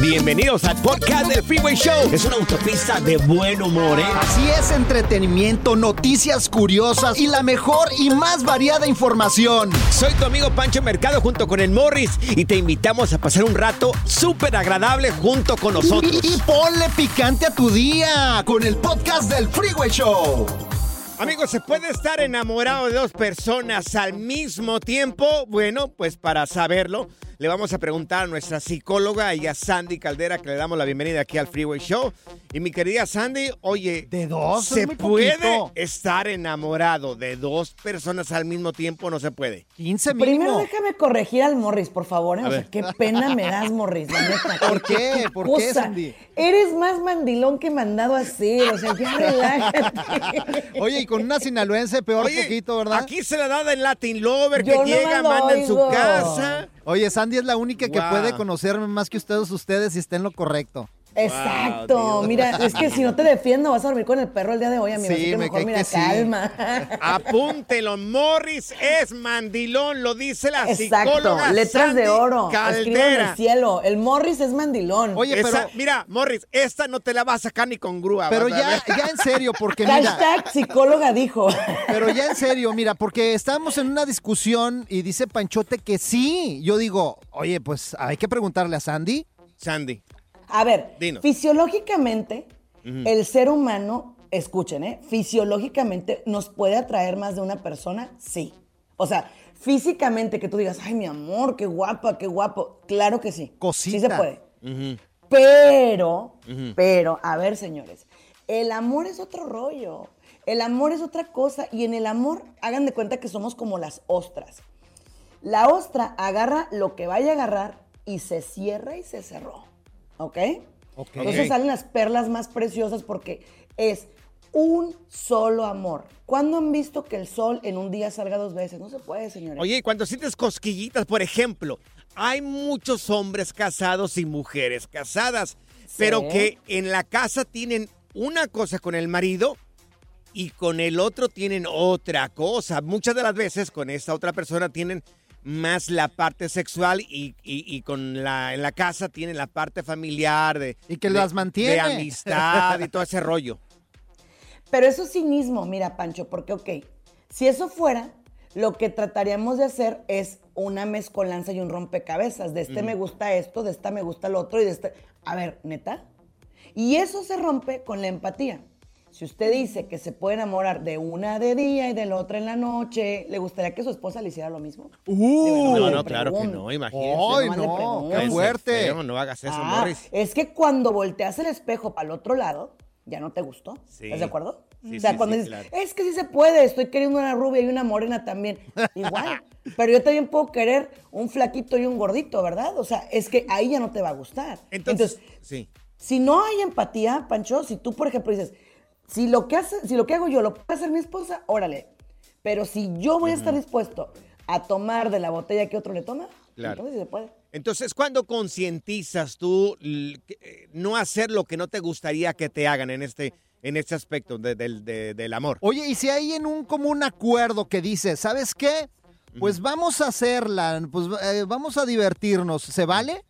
Bienvenidos al podcast del Freeway Show. Es una autopista de buen humor, ¿eh? Así es, entretenimiento, noticias curiosas y la mejor y más variada información. Soy tu amigo Pancho Mercado junto con el Morris y te invitamos a pasar un rato súper agradable junto con nosotros. Y, y ponle picante a tu día con el podcast del Freeway Show. Amigos, ¿se puede estar enamorado de dos personas al mismo tiempo? Bueno, pues para saberlo, le vamos a preguntar a nuestra psicóloga, ella Sandy Caldera, que le damos la bienvenida aquí al Freeway Show. Y mi querida Sandy, oye, ¿De dos? ¿se puede poquito. estar enamorado de dos personas al mismo tiempo? No se puede. 15 Primero mínimo. déjame corregir al Morris, por favor. ¿eh? O sea, qué pena me das, Morris, la neta. ¿Por qué? ¿Por qué. Sandy? Eres más mandilón que mandado a hacer. O sea, ya relájate. Oye, y con una sinaloense peor Oye, poquito, ¿verdad? Aquí se la da en Latin Lover, Yo que no llega, manda en su casa. Oye, Sandy es la única que puede conocerme más que ustedes ustedes y está en lo correcto. Exacto. Mira, es que si no te defiendo, vas a dormir con el perro el día de hoy, amigo. Sí, así que me mejor, mira, que sí. calma. Apúntelo, Morris es mandilón, lo dice la Exacto. psicóloga Letras de oro. Escriban en Caldera. el cielo. El Morris es mandilón. Oye, Esa- pero, mira, Morris, esta no te la va a sacar ni con grúa. pero vas ya, ya en serio, porque mira, Hashtag psicóloga dijo. pero ya en serio, mira, porque estamos en una discusión y dice Panchote que sí. Yo digo, oye, pues hay que preguntarle a Sandy. Sandy. A ver, Dinos. fisiológicamente, el ser humano, escuchen, ¿eh? Fisiológicamente, ¿nos puede atraer más de una persona? Sí. O sea, físicamente que tú digas, ay, mi amor, qué guapa, qué guapo. Claro que sí. Cosita. Sí se puede. Pero, pero, a ver, señores, el amor es otro rollo. El amor es otra cosa. Y en el amor, hagan de cuenta que somos como las ostras. La ostra agarra lo que vaya a agarrar y se cierra y se cerró. ¿Ok? Ok. Entonces salen las perlas más preciosas porque es un solo amor. ¿Cuándo han visto que el sol en un día salga dos veces? No se puede, señores. Oye, y cuando sientes cosquillitas, por ejemplo, hay muchos hombres casados y mujeres casadas, pero que en la casa tienen una cosa con el marido y con el otro tienen otra cosa. Muchas de las veces con esta otra persona tienen más la parte sexual y, y- y con la en la casa tienen la parte familiar de Y que de- las mantiene. de amistad y todo ese rollo. Pero eso es cinismo, mira, Pancho, porque, ok, si eso fuera, lo que trataríamos de hacer es una mezcolanza y un rompecabezas. De este me gusta esto, de esta me gusta lo otro y de este. A ver, neta. Y eso se rompe con la empatía. Si usted dice que se puede enamorar de una de día y de la otra en la noche, ¿le gustaría que su esposa le hiciera lo mismo? Uh, no, no, claro que no, imagínese. Ay, no, qué fuerte. Feo, no hagas eso, Ah, Morris. es que cuando volteas el espejo para el otro lado, ya no te gustó. Sí. ¿Estás de acuerdo? Sí, o sea, sí, cuando sí, dices, claro. es que sí se puede, estoy queriendo una rubia y una morena también. Igual. Pero yo también puedo querer un flaquito y un gordito, ¿verdad? O sea, es que ahí ya no te va a gustar. Entonces, sí. Si no hay empatía, Pancho, si tú, por ejemplo, dices, si lo que, hace, si lo que hago yo lo puede hacer mi esposa, órale. Pero si yo voy a estar dispuesto a tomar de la botella que otro le toma, Claro. entonces sí se puede. Entonces, ¿cuándo concientizas tú eh, no hacer lo que no te gustaría que te hagan en este, en este aspecto de- del- de- del amor? Oye, y si hay en un común acuerdo que dice, ¿sabes qué? Pues vamos a hacerla, pues eh, vamos a divertirnos, ¿se vale?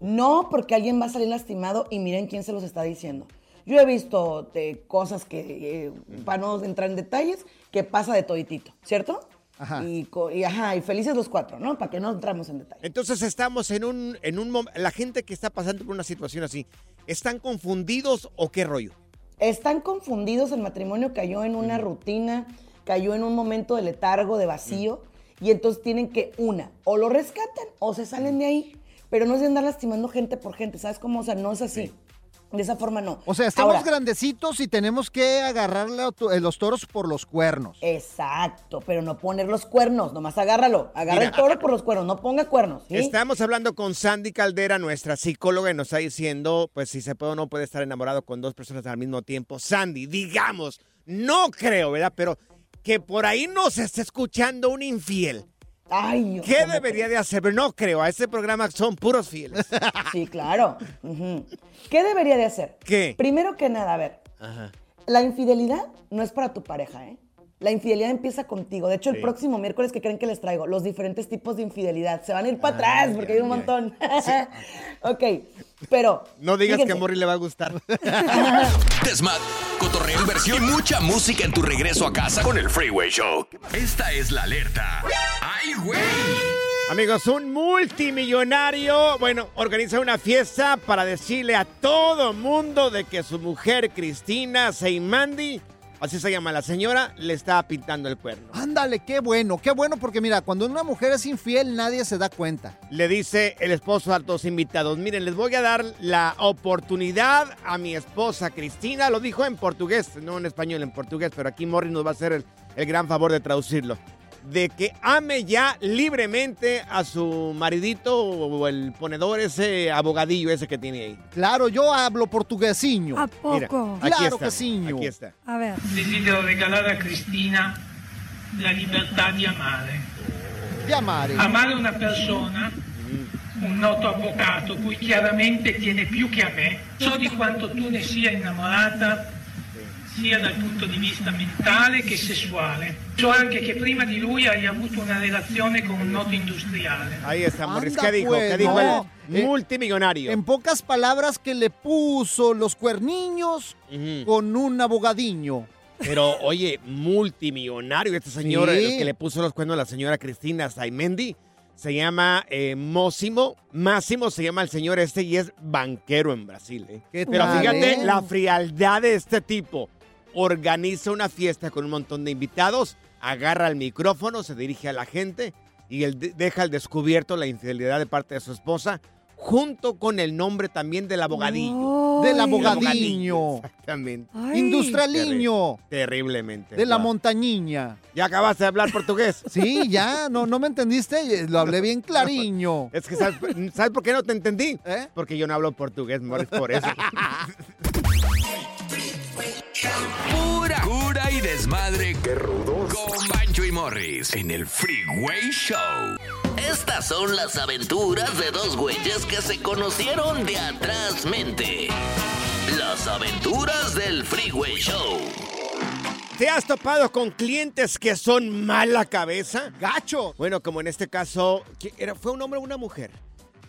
No, porque alguien va a salir lastimado y miren quién se los está diciendo. Yo he visto cosas que, eh, para no entrar en detalles, que pasa de toditito, ¿cierto? Ajá. Y, ajá, y felices los cuatro, ¿no? Para que no entramos en detalle. Entonces estamos en un, en un la gente que está pasando por una situación así, ¿están confundidos o qué rollo? Están confundidos, el matrimonio cayó en una rutina, cayó en un momento de letargo, de vacío, y entonces tienen que, una, o lo rescatan o se salen de ahí, pero no es de andar lastimando gente por gente, ¿sabes cómo? O sea, no es así. De esa forma no. O sea, estamos Ahora, grandecitos y tenemos que agarrarle a to- eh, los toros por los cuernos. Exacto, pero no poner los cuernos, nomás agárralo. Agarra Mira. el toro por los cuernos, no ponga cuernos. ¿sí? Estamos hablando con Sandy Caldera, nuestra psicóloga, y nos está diciendo, pues si se puede o no puede estar enamorado con dos personas al mismo tiempo. Sandy, digamos, no creo, ¿verdad? Pero que por ahí nos esté escuchando un infiel. Ay, ¿Qué ¿cómo debería de hacer? Pero no creo, a este programa son puros fieles. Sí, claro. ¿Qué debería de hacer? ¿Qué? Primero que nada, a ver, Ajá. la infidelidad no es para tu pareja, ¿eh? La infidelidad empieza contigo. De hecho, el Sí. próximo miércoles que creen que les traigo los diferentes tipos de infidelidad. Se van a ir para atrás porque hay un montón. ok, pero. No digas que a Morri le va a gustar. Desmad, cotorreo, inversión y mucha música en tu regreso a casa con el Freeway Show. Esta es la alerta. ¡Ay, güey! Amigos, un multimillonario, bueno, organiza una fiesta para decirle a todo mundo de que su mujer Cristina Seimandi, así se llama la señora, le está pintando el cuerno. Ándale, qué bueno, qué bueno, porque mira, cuando una mujer es infiel nadie se da cuenta. Le dice el esposo a los invitados, miren, les voy a dar la oportunidad a mi esposa Cristina, lo dijo en portugués, no en español, en portugués, pero aquí Morris nos va a hacer el, el gran favor de traducirlo. De que ame ya libremente a su maridito o el ponedor, ese abogadillo ese que tiene ahí. Claro, yo hablo portuguesiño. ¿A poco? Mira, aquí Claro está, que sí. Aquí está. A ver. Desidero regalare a Cristina la libertà di amare. Di amare. Amare una persona, un noto avvocato, cui chiaramente tiene più che a me. So di quanto tu ne sia innamorata, sia dal punto di vista mentale che sessuale. So anche che prima di lui hai avuto una relazione con un noto industriale. Ahí está, Morris. Anda, ¿Qué dijo? pues, ¿Qué dijo no. el Eh, multimillonario? En pocas palabras que le puso los cuerniños Ujú. con un abogadiño. Pero, oye, multimillonario este señor Sí. el que le puso los cuernos a la señora Cristina Saimendi. Se llama eh, Mósimo. Máximo se llama el señor este y es banquero en Brasil. ¿eh? ¿Qué Pero fíjate eh? la frialdad de este tipo. Organiza una fiesta con un montón de invitados, agarra el micrófono, se dirige a la gente y él de- deja al descubierto la infidelidad de parte de su esposa, junto con el nombre también del abogadillo. Del Ay. abogadiño. Exactamente. Ay. Industrialiño. Terriblemente. De la montañiña. ¿Ya acabaste de hablar portugués? Sí, ya, no, no me entendiste, lo hablé bien clariño. Es que ¿sabes, ¿sabes por qué no te entendí? ¿Eh? Porque yo no hablo portugués, Morris, por eso. y desmadre. ¡Qué rudos! Con Bancho y Morris en el Freeway Show. Estas son las aventuras de dos güeyes que se conocieron de atrás mente. Las aventuras del Freeway Show. ¿Te has topado con clientes que son mala cabeza? Gacho. Bueno, como en este caso, ¿qué era, ¿fue un hombre o una mujer?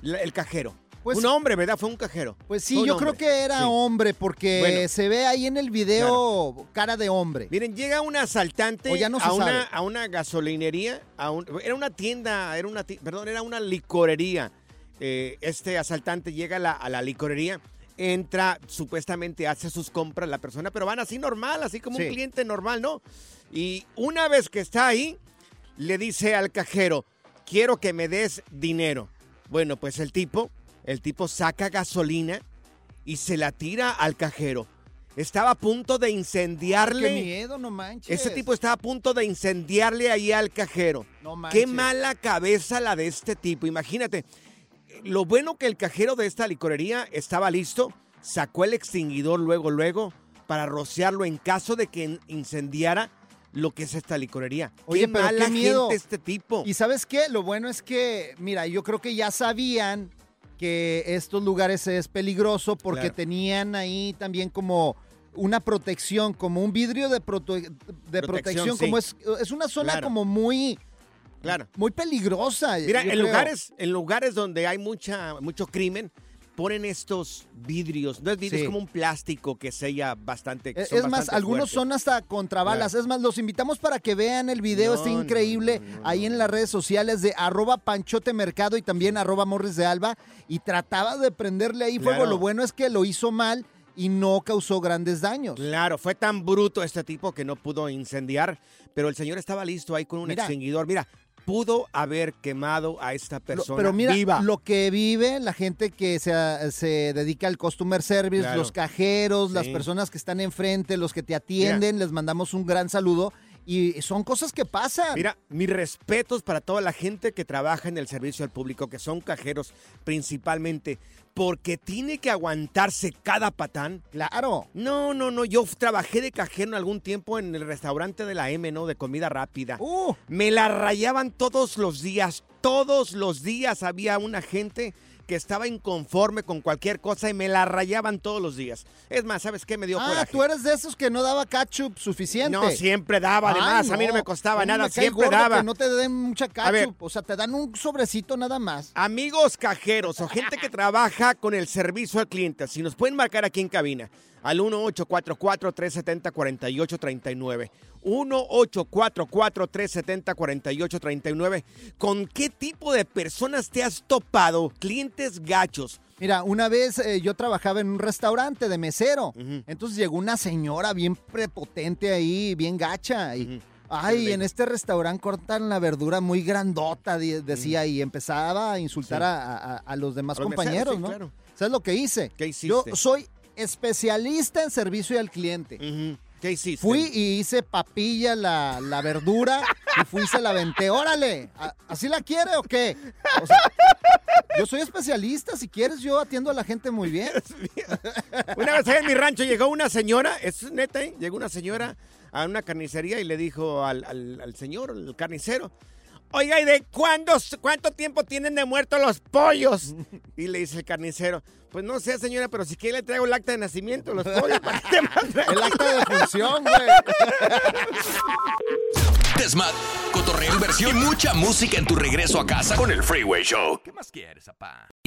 El cajero. Pues- un hombre, ¿verdad? Fue un cajero. Pues sí, yo hombre. creo que era Sí. hombre porque Bueno. se ve ahí en el video cara de hombre. Miren, llega un asaltante O ya no a, una, a una gasolinería, a un- era una tienda, era una perdón, era una licorería. Eh, este asaltante llega a la, a la licorería, entra, supuestamente hace sus compras la persona, pero van así normal, así como Sí. un cliente normal, ¿no? Y una vez que está ahí, le dice al cajero, quiero que me des dinero. Bueno, pues el tipo, el tipo saca gasolina y se la tira al cajero. Estaba a punto de incendiarle. Qué miedo, no manches. Ese tipo estaba a punto de incendiarle ahí al cajero. No Qué manches. mala cabeza la de este tipo. Imagínate, lo bueno que el cajero de esta licorería estaba listo, sacó el extinguidor luego, luego, para rociarlo en caso de que incendiara lo que es esta licorería. Oye, qué pero mala qué miedo. gente este tipo. Y sabes qué, lo bueno es que, mira, yo creo que ya sabían que estos lugares es peligroso porque Claro. tenían ahí también como una protección, como un vidrio de, prote- de Protección, protección, sí. como es, es una zona Claro. como muy, Claro. muy peligrosa. Mira, en creo. lugares, en lugares donde hay mucha, mucho crimen, ponen estos vidrios. No es vidrio, Sí. es como un plástico que sella bastante. que Es más, algunos fuertes. son hasta contrabalas. Es más, los invitamos para que vean el video, No, está no, increíble, ahí en las redes sociales de arroba panchote mercado y también arroba morris de alba. Y trataba de prenderle ahí fuego. Claro. Lo bueno es que lo hizo mal y no causó grandes daños. Claro, fue tan bruto este tipo que no pudo incendiar, pero el señor estaba listo ahí con un Mira. extinguidor. Mira, pudo haber quemado a esta persona pero mira, viva. lo que vive la gente que se, se dedica al customer service, Claro. los cajeros, las personas que están enfrente, los que te atienden, les mandamos un gran saludo. Y son cosas que pasan. Mira, mis respetos para toda la gente que trabaja en el servicio al público, que son cajeros principalmente, porque tiene que aguantarse cada patán. Claro. No, no, no, yo trabajé de cajero en algún tiempo en el restaurante de la M, ¿no? De comida rápida. Uh. Me la rayaban todos los días, todos los días había una gente que estaba inconforme con cualquier cosa y me la rayaban todos los días. Es más, ¿sabes qué? Me dio Ah, coraje. tú eres de esos que no daba ketchup suficiente. No, siempre daba, además, Ay, a mí no me costaba ¿Cómo nada, me siempre daba. Que no te den mucha ver. ketchup, o sea, te dan un sobrecito nada más. Amigos cajeros o gente que trabaja con el servicio al cliente, si nos pueden marcar aquí en cabina al 1844-370-4839. 1844-370-4839. ¿Con qué tipo de personas te has topado? Clientes gachos. Mira, una vez eh, yo trabajaba en un restaurante de mesero. Entonces llegó una señora bien prepotente ahí, bien gacha. Y, Ay, en este restaurante cortan la verdura muy grandota, decía, y empezaba a insultar Sí. a, a- a los demás A los compañeros, meseros, sí, ¿no? claro. ¿Sabes lo que hice? ¿Qué hiciste? Yo soy especialista en servicio al cliente. ¿Qué hiciste? Fui y hice papilla la, la verdura y fui y se la aventé. ¡Órale! ¿A- ¿Así la quiere o qué? O sea, yo soy especialista. Si quieres, yo atiendo a la gente muy bien. Una vez en mi rancho llegó una señora, es neta, ¿eh? llegó una señora a una carnicería y le dijo al, al- al señor, el carnicero, oiga, ¿y de cuándo, cuánto tiempo tienen de muertos los pollos? Y le dice el carnicero, pues no sé, señora, pero si quiere le traigo el acta de nacimiento, los pollos. ¿para qué te? El acta de función, güey. Desmat, cotorreo, inversión y mucha música en tu regreso a casa con el Freeway Show. ¿Qué más quieres, papá?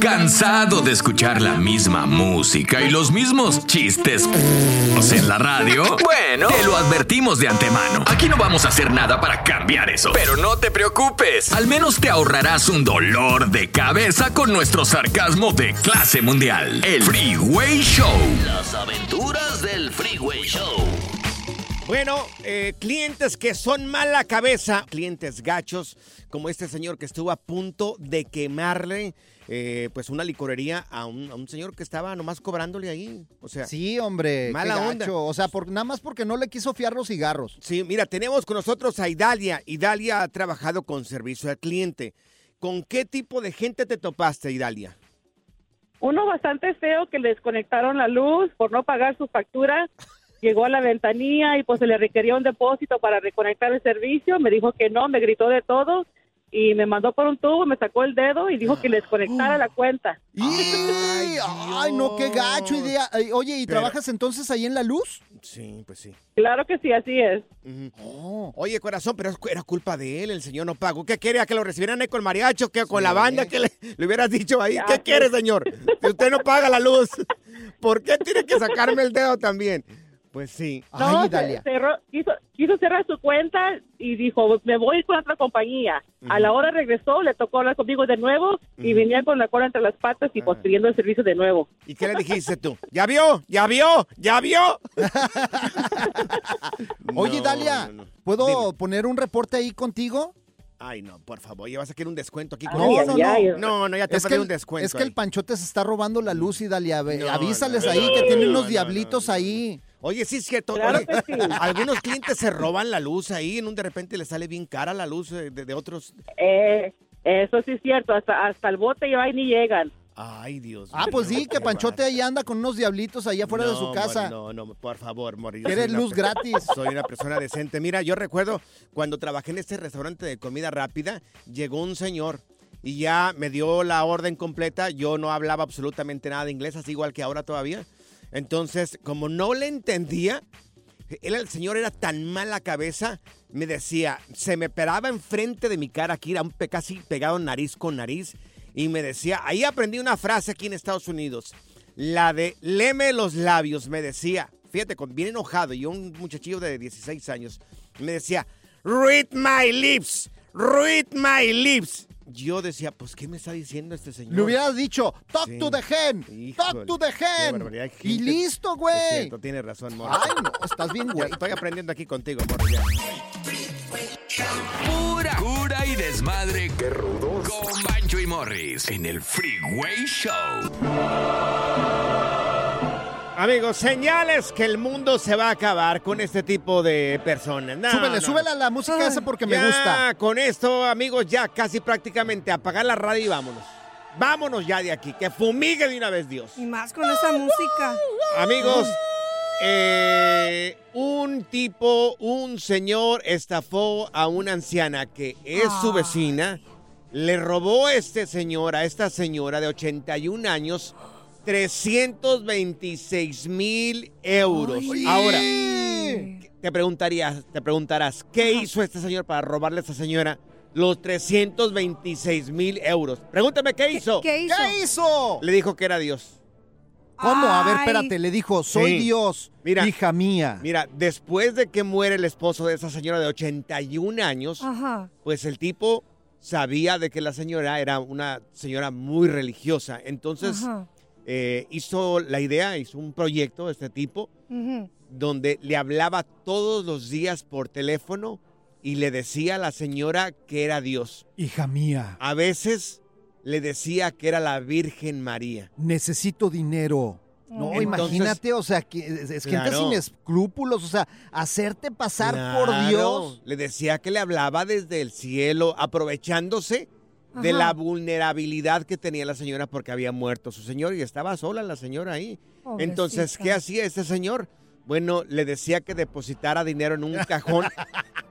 ¿Cansado de escuchar la misma música y los mismos chistes en la radio? Bueno, te lo advertimos de antemano. Aquí no vamos a hacer nada para cambiar eso. Pero no te preocupes. Al menos te ahorrarás un dolor de cabeza con nuestro sarcasmo de clase mundial. El Freeway Show. Las aventuras del Freeway Show. Bueno, eh, clientes que son mala cabeza, clientes gachos, como este señor que estuvo a punto de quemarle eh, pues una licorería a un, a un señor que estaba nomás cobrándole ahí. O sea, Sí, hombre. Mala onda. gacho. O sea, por, nada más porque no le quiso fiar los cigarros. Sí, mira, tenemos con nosotros a Idalia. Idalia ha trabajado con servicio al cliente. ¿Con qué tipo de gente te topaste, Idalia? Uno bastante feo que le desconectaron la luz por no pagar su factura. Llegó a la ventanilla y pues se le requería un depósito para reconectar el servicio. Me dijo que no, me gritó de todo y me mandó por un tubo, me sacó el dedo y dijo que le desconectara la cuenta. Ay, ay, no, qué gacho idea. Oye, ¿y Pero- trabajas entonces ahí en la luz? Sí, pues sí. Claro que sí, así es. Oh. Oye, corazón, pero era culpa de él, el señor no pagó. ¿Qué quería? ¿Que lo recibieran ahí con mariacho? ¿Que con la banda? que le, le hubieras dicho ahí? ¿Qué quiere, señor? Si usted no paga la luz, ¿por qué tiene que sacarme el dedo también? Pues sí. No, cerró- quiso, quiso cerrar su cuenta y dijo, me voy con otra compañía. A la hora regresó, le tocó hablar conmigo de nuevo y venía con la cola entre las patas y pues pidiendo el servicio de nuevo. ¿Y qué le dijiste tú? ¿Ya vio? ¿Ya vio? ¿Ya vio? Oye, No, Dalia, no, no. ¿puedo poner un reporte ahí contigo? Ay, no, por favor, ya vas a querer un descuento aquí No, conmigo. no, no. No, no, ya te es pedí que, el- un descuento. es que el ahí. Panchote se está robando la luz y No, avísales no, ahí no, que no, tienen no, unos no, diablitos ahí. Oye, sí es cierto. Claro oye, que sí. Algunos clientes se roban la luz ahí, en un de repente les sale bien cara la luz eh, de, de otros. Eh, eso sí es cierto, hasta, hasta el bote ya ni llegan. Ay, Dios Ah, pues sí, que Panchote ahí anda con unos diablitos allá afuera de su casa. No, no, por favor, Mori. yo ¿Quieres soy una luz gratis? Soy una persona decente. Mira, yo recuerdo cuando trabajé en este restaurante de comida rápida, llegó un señor y ya me dio la orden completa. Yo no hablaba absolutamente nada de inglés, así igual que ahora todavía. Entonces, como no le entendía, el señor era tan mala cabeza, me decía, se me paraba enfrente de mi cara aquí, era un pe- casi pegado nariz con nariz, y me decía, ahí aprendí una frase aquí en Estados Unidos, la de leme los labios, me decía, fíjate, bien enojado, y un muchachillo de 16 años, me decía, read my lips, read my lips. Yo decía, pues, ¿qué me está diciendo este señor? Le hubieras dicho, talk Sí. to the hen, talk to the hen. Y listo, Es güey. cierto, tienes razón, morro. Ay, no, estás bien, güey. Estoy aprendiendo aquí contigo, morro, ya. Pura cura y desmadre. Qué rudos. Con Bancho y Morris en el Freeway Show. Amigos, señales que el mundo se va a acabar con este tipo de personas. No, súbele, no, súbele a la música esa porque me ya, gusta. Con esto, amigos, ya casi prácticamente apagar la radio y vámonos. Vámonos ya de aquí, que fumigue de una vez Dios. Y más con esa música. Amigos, eh, un tipo, un señor estafó a una anciana que es su vecina. Le robó a este señor, a esta señora de 81 años, 326 mil euros. Ahora, te preguntarías, te preguntarás, ¿qué hizo este señor para robarle a esta señora los 326 mil euros? Pregúntame, ¿qué hizo? qué hizo? ¿Qué hizo? Le dijo que era Dios. ¿Cómo? A ver, espérate, le dijo, soy Sí. Dios, Mira, hija mía. Mira, después de que muere el esposo de esa señora de 81 años, Ajá. pues el tipo sabía de que la señora era una señora muy religiosa. Entonces Ajá. Eh, hizo la idea, hizo un proyecto de este tipo, donde le hablaba todos los días por teléfono y le decía a la señora que era Dios. Hija mía, A veces le decía que era la Virgen María. necesito dinero. No, Entonces- imagínate, o sea, que es, gente Claro. sin escrúpulos, o sea, hacerte pasar por Dios. Le decía que le hablaba desde el cielo, aprovechándose de la vulnerabilidad que tenía la señora porque había muerto su señor y estaba sola la señora ahí. Entonces, ¿qué hacía este señor? Bueno, le decía que depositara dinero en un cajón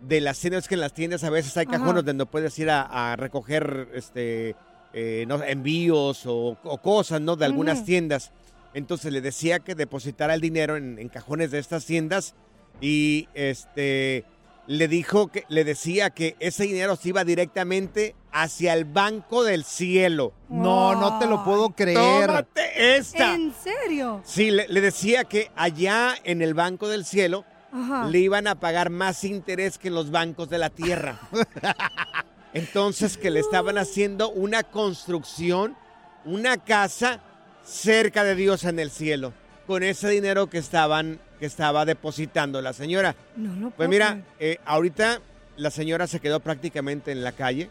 de las tiendas, que en las tiendas a veces hay Ajá. cajones donde puedes ir a, a recoger este, eh, no, envíos o, o cosas, ¿no? De algunas tiendas. Entonces le decía que depositara el dinero en, en cajones de estas tiendas y este le dijo que le decía que ese dinero se iba directamente hacia el banco del cielo. No, no te lo puedo creer. Tómate esta. ¿En serio? Sí, le, le decía que allá en el banco del cielo Ajá. le iban a pagar más interés que en los bancos de la tierra. Entonces que le estaban haciendo una construcción, una casa cerca de Dios en el cielo, con ese dinero que estaban que estaba depositando la señora. No lo Pues mira, eh, ahorita la señora se quedó prácticamente en la calle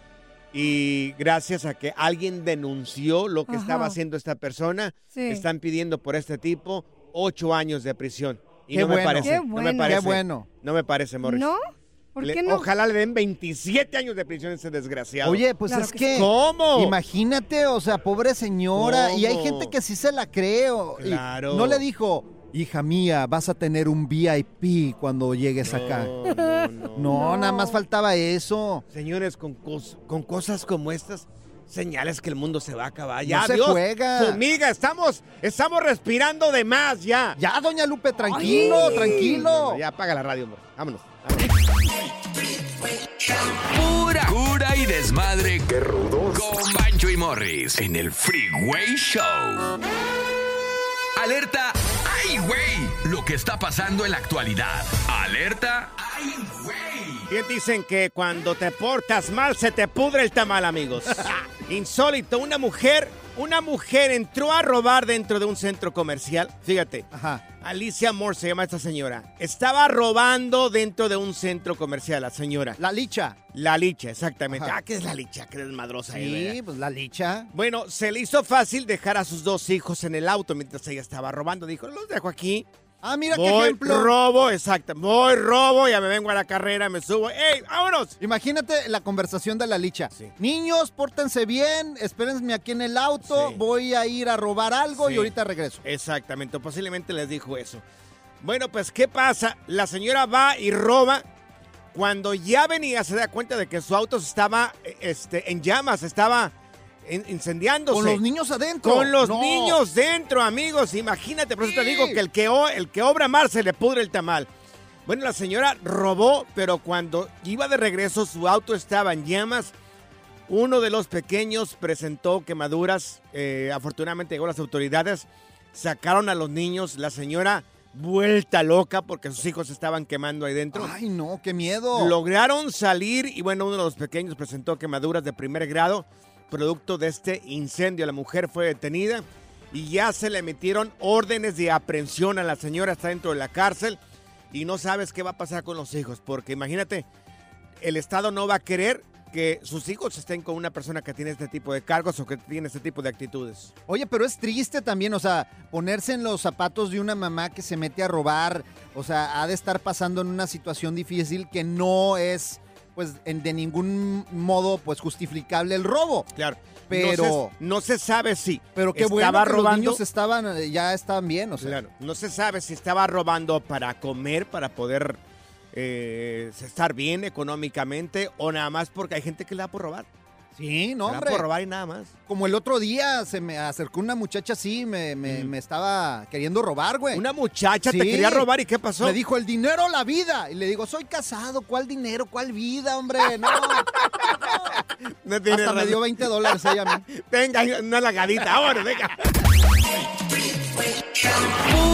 y gracias a que alguien denunció lo que Ajá. estaba haciendo esta persona, Sí. están pidiendo por este tipo ocho años de prisión. Y Qué no me bueno. parece, Qué no me bueno. parece. Qué bueno. No me parece, Morris. ¿No? ¿Por qué no? Ojalá le den 27 años de prisión a ese desgraciado. Oye, pues es que. ¿Cómo? Imagínate, o sea, pobre señora. Y hay gente que sí se la cree. o- y Claro. No le dijo, hija mía, vas a tener un VIP cuando llegues acá. No, nada más faltaba eso. Señores, con, cos- con cosas como estas, señales que el mundo se va a acabar. Ya, No se Dios, juega. Estamos, estamos respirando de más ya. Ya, doña Lupe, tranquilo, tranquilo. Ya apaga la radio, hombre. Vámonos. Pura cura y desmadre. Qué rudos. Con Bancho y Morris en el Freeway Show. Alerta. ¡Ay, güey! Lo que está pasando en la actualidad. Alerta. ¡Ay, güey! Bien dicen que cuando te portas mal se te pudre el tamal, amigos. Insólito, una mujer, una mujer entró a robar dentro de un centro comercial. Fíjate. Alicia Moore se llama esta señora. Estaba robando dentro de un centro comercial, la señora. La licha. La licha, exactamente. Ajá. Ah, ¿qué es la licha? Qué desmadrosa Sí, es, pues la licha. Bueno, se le hizo fácil dejar a sus dos hijos en el auto mientras ella estaba robando. Dijo, los dejo aquí. Ah, mira qué Voy, ejemplo. robo, exacto. Voy, robo, ya me vengo a la carrera, me subo. ¡Ey, vámonos! Imagínate la conversación de la licha. Niños, pórtense bien, espérenme aquí en el auto, voy a ir a robar algo y ahorita regreso. Exactamente, posiblemente les dijo eso. Bueno, pues, ¿qué pasa? La señora va y roba. Cuando ya venía, se da cuenta de que su auto estaba eh, este, en llamas, estaba incendiándose. Con los niños adentro. Con los No. niños dentro, amigos. Imagínate, por eso te digo que el que, o- el que obra mal se le pudre el tamal. Bueno, la señora robó, pero cuando iba de regreso, su auto estaba en llamas. Uno de los pequeños presentó quemaduras. eh, afortunadamente llegó las autoridades. Sacaron a los niños. La señora vuelta loca porque sus hijos estaban quemando ahí dentro. Ay, no, qué miedo. Lograron salir y bueno, uno de los pequeños presentó quemaduras de primer grado, producto de este incendio. La mujer fue detenida y ya se le emitieron órdenes de aprehensión a la señora, está dentro de la cárcel y no sabes qué va a pasar con los hijos, porque imagínate, el Estado no va a querer que sus hijos estén con una persona que tiene este tipo de cargos o que tiene este tipo de actitudes. Oye, pero es triste también, o sea, ponerse en los zapatos de una mamá que se mete a robar, o sea, ha de estar pasando en una situación difícil que no es, pues, en- de ningún modo, pues, justificable el robo. Claro. Pero... no se, no se sabe si Pero qué estaba bueno que robando. los niños estaban, eh, ya estaban bien, o sea. Claro, no se sabe si estaba robando para comer, para poder eh, estar bien económicamente o nada más porque hay gente que le da por robar. Sí, no, hombre. por robar y nada más. Como el otro día se me acercó una muchacha así, me, me, me estaba queriendo robar, güey. Una muchacha te quería robar y ¿qué pasó? Me dijo, el dinero o la vida. Y le digo, soy casado, ¿cuál dinero? ¿Cuál vida, hombre? No. No tiene Hasta me dio 20 dólares ella a mí. Venga, una lagadita, ahora, venga.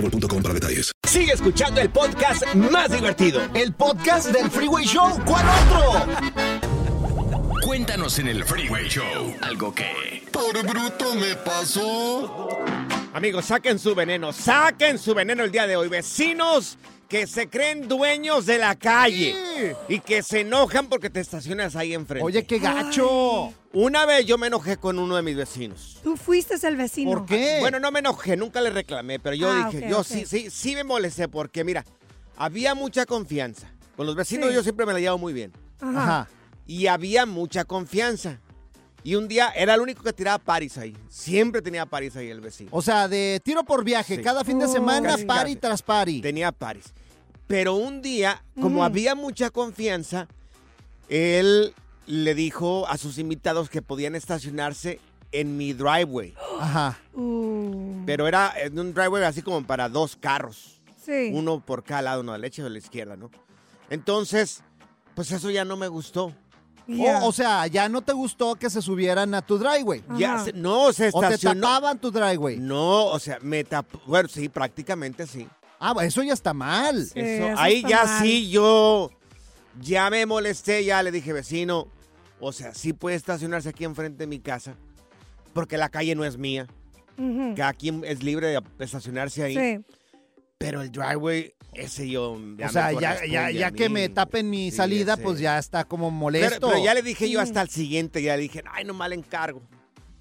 boostmobile.com para detalles. Sigue escuchando el podcast más divertido. El podcast del Freeway Show. ¿Cuál otro? Cuéntanos en el Freeway Show algo que... Por bruto me pasó. Amigos, saquen su veneno, saquen su veneno el día de hoy. Vecinos que se creen dueños de la calle y que se enojan porque te estacionas ahí enfrente. Oye, qué gacho. Una vez yo me enojé con uno de mis vecinos. Tú fuiste el vecino. ¿Por qué? Bueno, no me enojé, nunca le reclamé, pero yo Ah, dije, yo sí, sí, sí me molesté porque, mira, había mucha confianza. Con los vecinos Sí. yo siempre me la llevo muy bien. Ajá. Ajá. Y había mucha confianza. Y un día era el único que tiraba paris ahí. Siempre tenía paris ahí el vecino. O sea, de tiro por viaje, Sí. cada fin de Oh. semana, Casi, pari casi. tras pari. Tenía paris. Pero un día, como había mucha confianza, él le dijo a sus invitados que podían estacionarse en mi driveway. Ajá. Uh, Pero era en un driveway así como para dos carros. sí. Uno por cada lado, uno a la derecha y a la izquierda, ¿no? Entonces, pues eso ya no me gustó. O, o sea, ya no te gustó que se subieran a tu driveway. Ya se- no, se O te estacionó. tapaban tu driveway. No, o sea, me tapó. Bueno, sí, prácticamente sí. Ah, eso ya está mal. Sí, Eso, eso ahí está ya mal. sí yo ya me molesté, ya le dije, vecino, o sea, sí puede estacionarse aquí enfrente de mi casa, porque la calle no es mía. Ujú. Cada quien es libre de estacionarse ahí. Sí. Pero el driveway, ese yo. Ya o sea, me ya, ya, ya que me tapen mi Sí, salida, ese. pues ya está como Pero, molesto. pero ya le dije yo hasta el siguiente, ya le dije, ay, no mal encargo.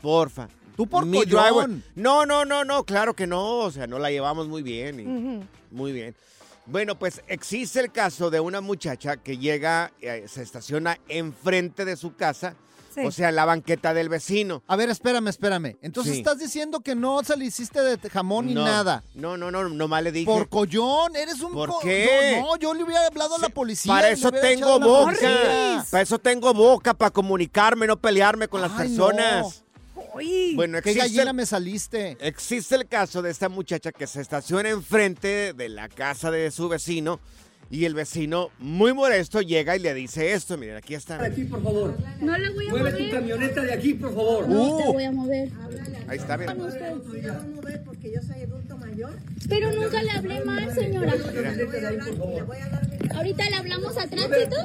Porfa. Tú por Mi collón. driveway- No, no, no, no, claro que no. O sea, no la llevamos muy bien. y-. Muy bien. Bueno, pues existe el caso de una muchacha que llega, eh, se estaciona enfrente de su casa, Sí. o sea, en la banqueta del vecino. A ver, espérame, espérame. Entonces Sí. estás diciendo que no se le hiciste de jamón ni no, nada. No, no, no, nomás le dije. Por collón, eres un ¿Por qué? yo- no, yo le hubiera hablado a la policía. Para eso tengo boca. Para eso tengo boca, para comunicarme, no pelearme con las Ay, personas. Bueno, ¿Qué existe gallina el, me saliste? existe el caso de esta muchacha que se estaciona enfrente de la casa de su vecino y el vecino, muy molesto, llega y le dice esto. Miren, aquí está. Aquí, por favor. No le voy a Mueve mover. tu camioneta de aquí, por favor. No te voy a mover. Ahí está, miren. porque yo soy adulto mayor. Pero nunca le hablé mal, señora. Ahorita le hablamos a tránsito.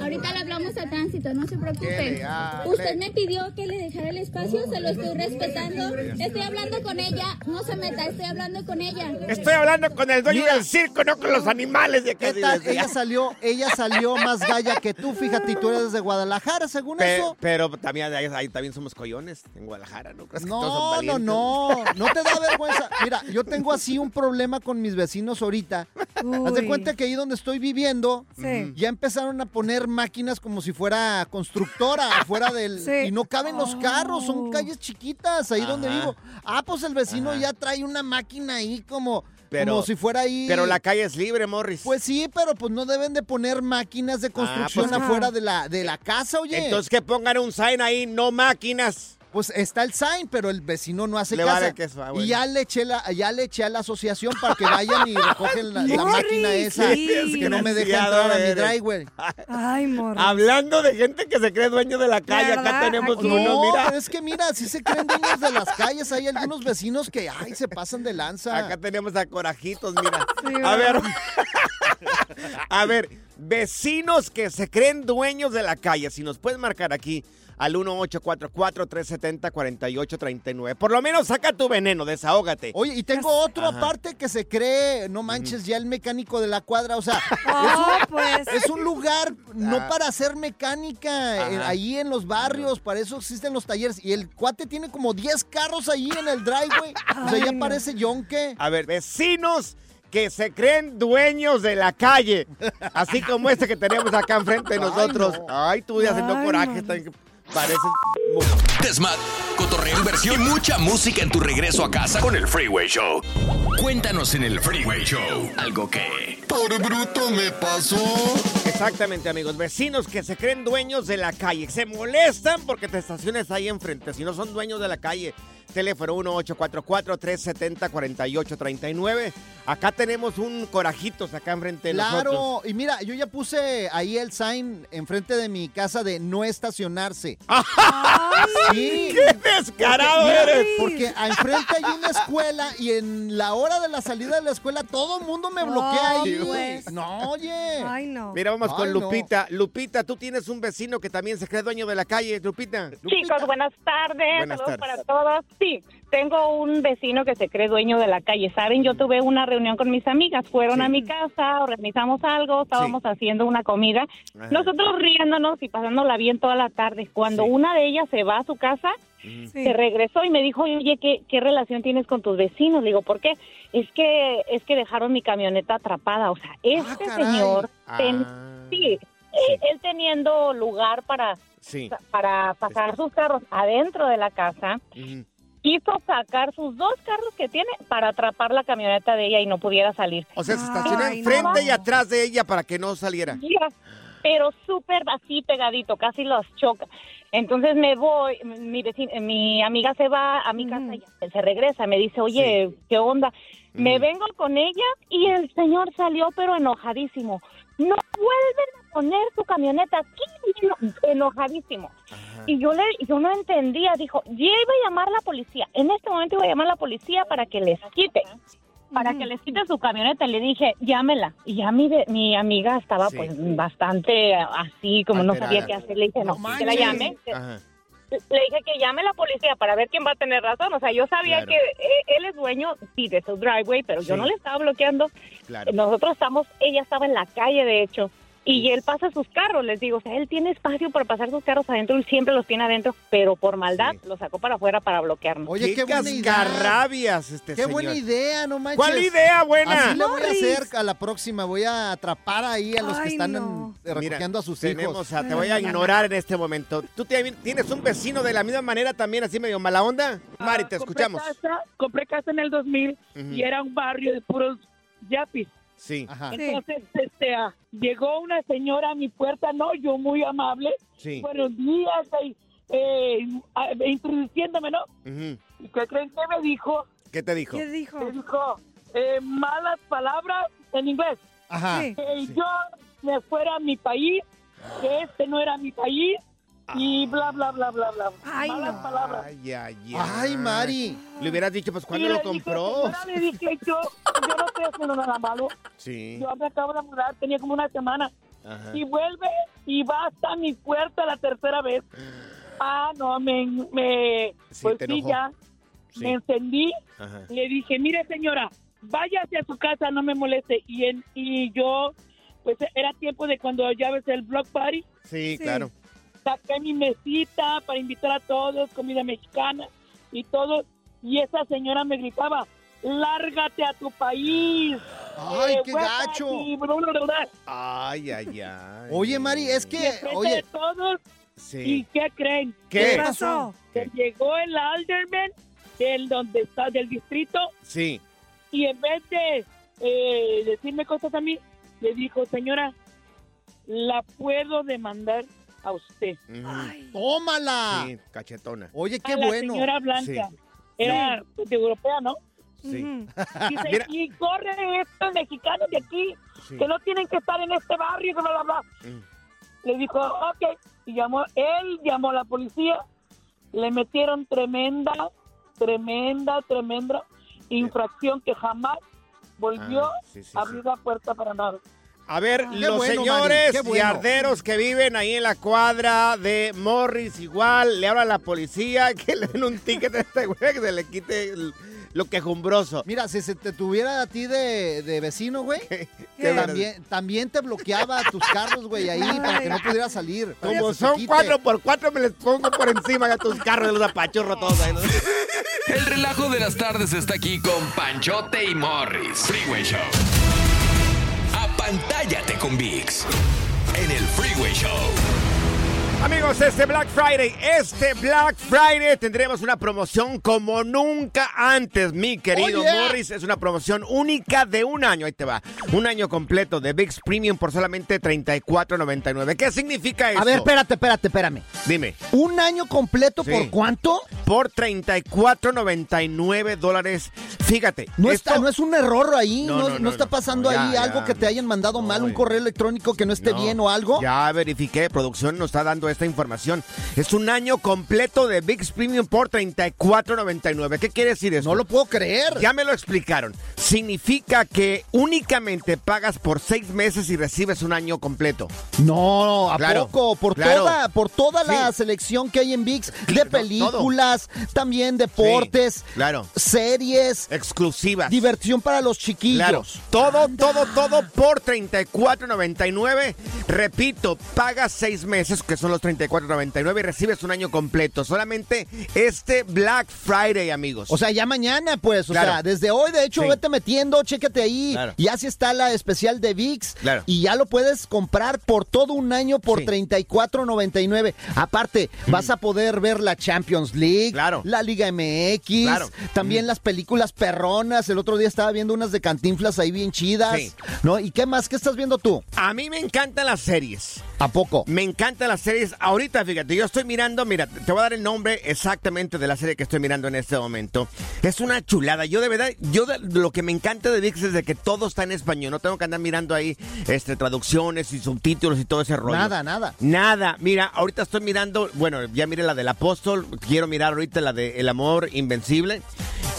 Ahorita le hablamos a tránsito, no se preocupe. Usted me pidió que le dejara el espacio, se lo estoy respetando. Estoy hablando con ella, no se meta, estoy hablando con ella. Estoy hablando con el dueño del circo, no con los animales de ¿Qué que tal? Ella salió, ella salió más galla que tú, fíjate, y tú eres de Guadalajara, según Pe- eso. pero también ahí, ahí también somos collones en Guadalajara, ¿no? ¿Crees que todos son No, no, no, no te da vergüenza. Mira, yo tengo así un problema con mis vecinos ahorita. Haz de Uy. cuenta que ahí donde estoy viviendo, Sí. ya empezaron a poner máquinas como si fuera constructora afuera del... Sí. Y no caben los carros, son Oh. calles chiquitas ahí donde vivo. Ah, pues el vecino Ajá. ya trae una máquina ahí como, Pero- como si fuera ahí... Pero la calle es libre, Morris. Pues sí, pero pues no deben de poner máquinas de construcción pues- afuera de la, de la casa, oye. Entonces que pongan un sign ahí, no máquinas. Pues está el sign, pero el vecino no hace Le caso. vale ah, bueno. Y ya le, eché la, ya le eché a la asociación para que vayan y recogen la, máquina esa. sí. Que no me deje Desgraciado entrar a mi driveway. Ay, morro. Hablando de gente que se cree dueño de la calle, acá tenemos Aquí. uno, No, mira. pero es que mira, si se creen dueños de las calles, hay algunos vecinos que, ay, se pasan de lanza. Acá tenemos a Corajitos, mira. Sí, a ver. a ver, vecinos que se creen dueños de la calle. Si nos puedes marcar aquí al 1844-370-4839. Por lo menos saca tu veneno, desahógate. Oye, y tengo otro Ajá. aparte que se cree, no manches, ya el mecánico de la cuadra, o sea, Oh, pues. es un lugar no Ah. para hacer mecánica, eh, Ajá. ahí en los barrios, para eso existen los talleres. Y el cuate tiene como 10 carros ahí en el driveway, o sea, ya Ay, parece yonque. A ver, vecinos que se creen dueños de la calle. Así como este que tenemos acá enfrente de Ay, nosotros. no. Ay, tú ya haciendo Ay, coraje. no. Pareces... Desmad, cotorreo, inversión y mucha música en tu regreso a casa con el Freeway Show. Cuéntanos en el Freeway Show algo que... Por bruto me pasó. Exactamente, amigos. Vecinos que se creen dueños de la calle. Se molestan porque te estaciones ahí enfrente. Si no son dueños de la calle. Teléfono 1-844-370-4839. Acá tenemos un corajitos acá enfrente de nosotros. Claro, y mira, yo ya puse ahí el sign enfrente de mi casa de no estacionarse. Sí. ¡Qué descarado Porque, mira, eres! Porque enfrente hay una escuela y en la hora de la salida de la escuela todo el mundo me bloquea ahí. Ay, pues. No, oye. Ay, no. Mira, vamos con Ay, no. Lupita. Lupita, tú tienes un vecino que también se cree dueño de la calle. Lupita. Chicos, buenas tardes. Buenas Saludos tardes. para todos. Sí, tengo un vecino que se cree dueño de la calle. Saben, yo tuve una reunión con mis amigas. Fueron a mi casa, organizamos algo, estábamos haciendo una comida. Ajá. Nosotros riéndonos y pasándola bien toda la tarde. Cuando una de ellas se va a su casa, se regresó y me dijo, oye, ¿qué, ¿qué relación tienes con tus vecinos? Le digo, ¿por qué? Es que, es que dejaron mi camioneta atrapada. O sea, este caray. señor, ten- Ah. sí, eh, él teniendo lugar para Sí. para pasar sus carros adentro de la casa, quiso sacar sus dos carros que tiene para atrapar la camioneta de ella y no pudiera salir. O sea, se estacionó enfrente y atrás de ella para que no saliera. Ya, pero súper así pegadito, casi los choca. Entonces me voy, mi vecina, mi amiga se va a mi casa y se regresa, me dice, oye, ¿qué onda? Me vengo con ella y el señor salió pero enojadísimo. No vuelven a poner su camioneta aquí, eno- enojadísimo. Y yo le, yo no entendía, dijo, yo iba a llamar a la policía, en este momento iba a llamar a la policía para que les quite, para que les quite su camioneta. Le dije, llámela. Y ya mi, mi amiga estaba Sí. pues bastante así, como no sabía qué hacer. Le dije, no, No que la llame. Ajá. Le dije que llame a la policía para ver quién va a tener razón. O sea, yo sabía Claro. que eh, él es dueño, sí, de su driveway, pero yo no le estaba bloqueando. Claro. Nosotros estamos, ella estaba en la calle, de hecho, y él pasa sus carros, les digo, o sea, él tiene espacio para pasar sus carros adentro, él siempre los tiene adentro, pero por maldad los sacó para afuera para bloquearnos. Oye, qué, buena idea. este Qué señor. buena idea, no manches. ¿Cuál idea buena? Así le voy a hacer a la próxima. Voy a atrapar ahí a los que Ay, están no. en- recogiendo a sus Tenemos hijos. a- te voy a ignorar en este momento. ¿Tú te- tienes un vecino de la misma manera también, así medio mala onda? Mari, te escuchamos. Compré casa, compré casa en el 2000 Ujú. y era un barrio de puros yapis. Sí. Entonces, este, ah, llegó una señora a mi puerta, no, yo muy amable. Sí. Buenos días, ahí, eh, ah, introduciéndome, ¿no? Ujú. ¿Y qué creen que me dijo? ¿Qué te dijo? Me dijo eh, malas palabras en inglés. Ajá. Que Sí. yo me fuera a mi país, que este no era mi país, y bla, bla, bla, bla, bla. malas palabras. Ay, ay, ay. Ay, Mari. Le hubieras dicho, pues, ¿cuándo Y lo le dije, compró? señora, le dije, yo, yo no estoy haciendo nada malo. Sí. Yo me acabo de mudar, tenía como una semana. Ajá. Y vuelve y va hasta mi puerta la tercera vez. Ah, no, me, me Sí, pues te sí, ya. Sí. Me encendí. Ajá. Le dije, mire señora, váyase a su casa, no me moleste. Y, en, y yo, pues era tiempo de cuando ya ves el block party. Sí, claro. Saqué mi mesita para invitar a todos, comida mexicana y todo. Y esa señora me gritaba, lárgate a tu país. Ay, Eh, qué gacho. aquí, bla, bla, bla, bla. Ay, ay, ay. Oye, Mari, es que, oye, de todos. Sí. ¿Y qué creen? ¿Qué? ¿Qué pasó? Que llegó el alderman del donde está del distrito Sí. y en vez de eh, decirme cosas a mí, le dijo, señora, la puedo demandar a usted. tómala. Sí, cachetona. Oye, qué a la bueno. señora Blanca. Sí. Era pues, de europea, ¿no? Sí. Dice, Mira. y corren estos mexicanos de aquí, Sí. que no tienen que estar en este barrio, que bla, bla, bla. Mm. Le dijo, ok. Y llamó, él llamó a la policía. Le metieron tremenda, tremenda, tremenda infracción que jamás volvió Ah, sí, sí, a abrir la puerta para nada. A ver, Qué los bueno, señores bueno. yarderos que viven ahí en la cuadra de Morris, igual, le hablan a la policía que le den un ticket a este güey que se le quite el- lo quejumbroso. Mira, si se te tuviera a ti de, de vecino, güey, también, también te bloqueaba tus carros, güey, ahí para que no pudieras salir. Como te son cuatro por cuatro, me les pongo por encima de tus carros de los apachurros todos ahí. ¿no? El relajo de las tardes está aquí con Panchote y Morris. Freeway Show. Apantállate con VIX. En el Freeway Show. Amigos, este Black Friday, este Black Friday tendremos una promoción como nunca antes, mi querido Oh, yeah. Morris. Es una promoción única de un año, ahí te va. Un año completo de VIX Premium por solamente $34.99. ¿Qué significa eso? A ver, espérate, espérate, espérame. Dime. ¿Un año completo Sí. por cuánto? Por $34.99 dólares. Fíjate. No, esto- está, no es un error ahí, No, no, no, está pasando ya, ahí ya. algo que te hayan mandado mal, un correo electrónico que no esté bien o algo. Ya verifiqué, producción nos está dando esta información. Es un año completo de VIX Premium por $34.99. ¿Qué quiere decir eso? No lo puedo creer. Ya me lo explicaron. Significa que únicamente pagas por seis meses y recibes un año completo. No, ¿a Claro, poco? Por claro. toda, por toda la Sí. selección que hay en VIX, de películas, también deportes, Claro. series, Exclusivas. diversión para los chiquillos. Claro, todo, todo, todo por 34.99. Repito, pagas seis meses, que son los 34.99, y recibes un año completo. Solamente este Black Friday, amigos. O sea, ya mañana, pues, o Claro. sea, desde hoy, de hecho, Sí. vete metiendo, chécate ahí. Claro. Ya sí está la especial de VIX. Claro. Y ya lo puedes comprar por todo un año por Sí. 34.99. Aparte, vas a poder ver la Champions League, Claro. la Liga MX, Claro. también las películas perronas. El otro día estaba viendo unas de cantinflas ahí bien chidas. Sí. ¿No? ¿Y qué más? ¿Qué estás viendo tú? A mí me encantan las series. ¿A poco? Me encantan las series. Ahorita, fíjate, yo estoy mirando, mira, te voy a dar el nombre exactamente de la serie que estoy mirando en este momento. Es una chulada. Yo de verdad, yo de- lo que me encanta de VIX es de que todo está en español. No tengo que andar mirando ahí este, traducciones y subtítulos y todo ese rollo. Nada, nada. Nada. Mira, ahorita estoy mirando, bueno, ya miré la del apóstol. Quiero mirar ahorita la de El amor invencible.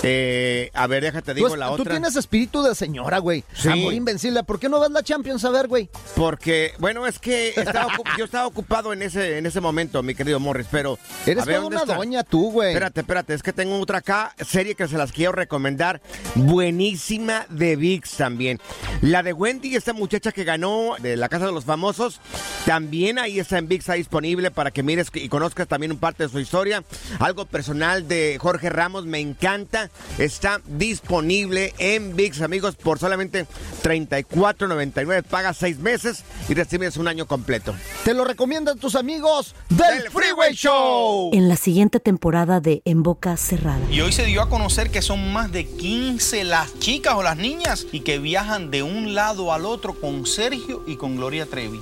Eh, a ver, déjate, Tú, digo la tú otra. tienes espíritu de señora, güey. Sí. Amor invencible. ¿Por qué no vas la Champions a ver, güey? Porque, bueno, es que estaba yo estaba ocupado en ese, en ese momento, mi querido Morris, pero... Eres ver, toda ¿dónde una está? doña tú, güey. Espérate, espérate, es que tengo otra acá, serie que se las quiero recomendar, buenísima de VIX también. La de Wendy, esta muchacha que ganó de la Casa de los Famosos, también ahí está en VIX, está disponible para que mires y conozcas también un parte de su historia. Algo personal de Jorge Ramos, me encanta, está disponible en VIX, amigos, por solamente 34.99, pagas seis meses y recibes un año completo. Te lo recomiendan tus amigos del, Freeway Show. En la siguiente temporada de En Boca Cerrada. Y hoy se dio a conocer que son más de 15 las chicas o las niñas y que viajan de un lado al otro con Sergio y con Gloria Trevi.